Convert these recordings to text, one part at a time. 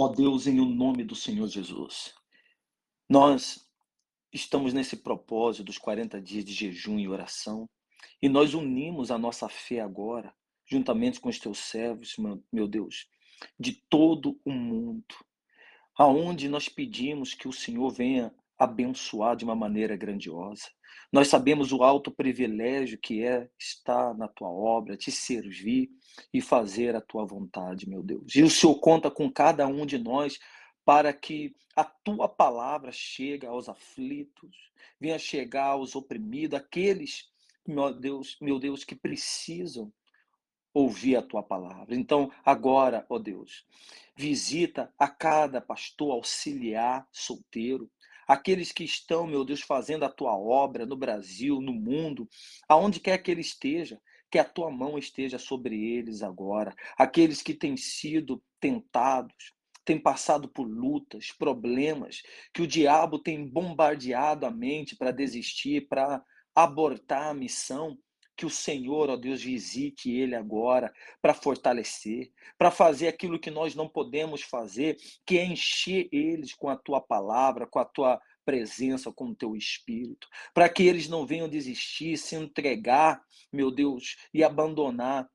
Ó Deus, em o nome do Senhor Jesus, nós estamos nesse propósito dos 40 dias de jejum e oração e nós unimos a nossa fé agora, juntamente com os teus servos, meu Deus, de todo o mundo, aonde nós pedimos que o Senhor venha abençoar de uma maneira grandiosa. Nós sabemos o alto privilégio que é estar na tua obra, te servir e fazer a tua vontade, meu Deus. E o Senhor conta com cada um de nós para que a tua palavra chegue aos aflitos, venha chegar aos oprimidos, aqueles, meu Deus, meu Deus, que precisam ouvir a tua palavra. Então, agora, ó Deus, visita a cada pastor auxiliar solteiro, aqueles que estão, meu Deus, fazendo a tua obra no Brasil, no mundo, aonde quer que ele esteja, que a tua mão esteja sobre eles agora, aqueles que têm sido tentados, têm passado por lutas, problemas, que o diabo tem bombardeado a mente para desistir, para abortar a missão que o Senhor, ó Deus, visite ele agora para fortalecer, para fazer aquilo que nós não podemos fazer, que é encher eles com a tua palavra, com a tua presença, com o teu espírito, para que eles não venham desistir, se entregar, meu Deus, e abandonar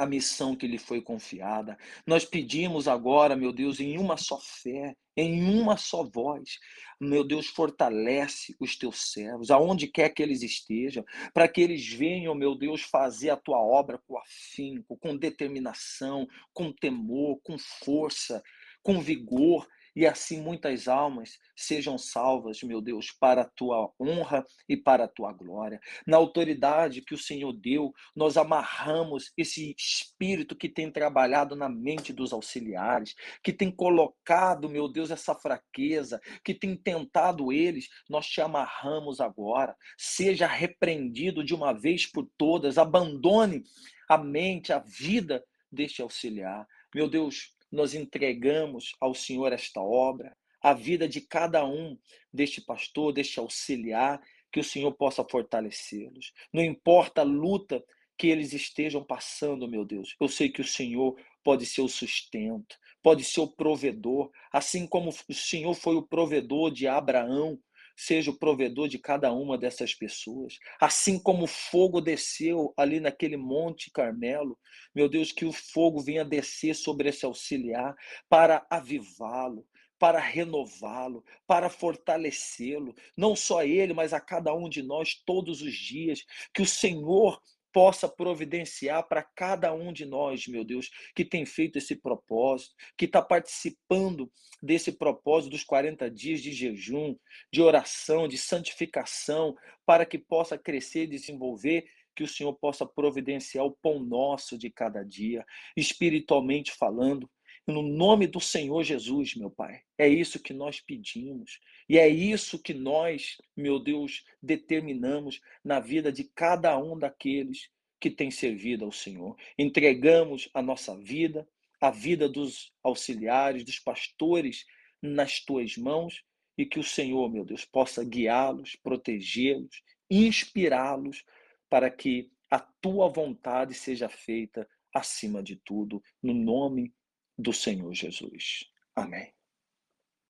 a missão que lhe foi confiada. Nós pedimos agora, meu Deus, em uma só fé, em uma só voz. Meu Deus, fortalece os teus servos, aonde quer que eles estejam, para que eles venham, meu Deus, fazer a tua obra com afinco, com determinação, com temor, com força, com vigor, e assim muitas almas sejam salvas, meu Deus, para a tua honra e para a tua glória. Na autoridade que o Senhor deu, nós amarramos esse espírito que tem trabalhado na mente dos auxiliares, que tem colocado, meu Deus, essa fraqueza, que tem tentado eles, nós te amarramos agora. Seja repreendido de uma vez por todas, abandone a mente, a vida deste auxiliar. Meu Deus, nós entregamos ao Senhor esta obra, a vida de cada um deste pastor, deste auxiliar, que o Senhor possa fortalecê-los. Não importa a luta que eles estejam passando, meu Deus, eu sei que o Senhor pode ser o sustento, pode ser o provedor, assim como o Senhor foi o provedor de Abraão, seja o provedor de cada uma dessas pessoas. Assim como o fogo desceu ali naquele Monte Carmelo, meu Deus, que o fogo venha descer sobre esse auxiliar para avivá-lo, para renová-lo, para fortalecê-lo, não só ele, mas a cada um de nós todos os dias. Que o Senhor possa providenciar para cada um de nós, meu Deus, que tem feito esse propósito, que está participando desse propósito dos 40 dias de jejum, de oração, de santificação, para que possa crescer e desenvolver que o Senhor possa providenciar o pão nosso de cada dia, espiritualmente falando, no nome do Senhor Jesus, meu Pai. É isso que nós pedimos. E é isso que nós, meu Deus, determinamos na vida de cada um daqueles que tem servido ao Senhor. Entregamos a nossa vida, a vida dos auxiliares, dos pastores nas tuas mãos e que o Senhor, meu Deus, possa guiá-los, protegê-los, inspirá-los para que a tua vontade seja feita acima de tudo, no nome do Senhor Jesus. Amém.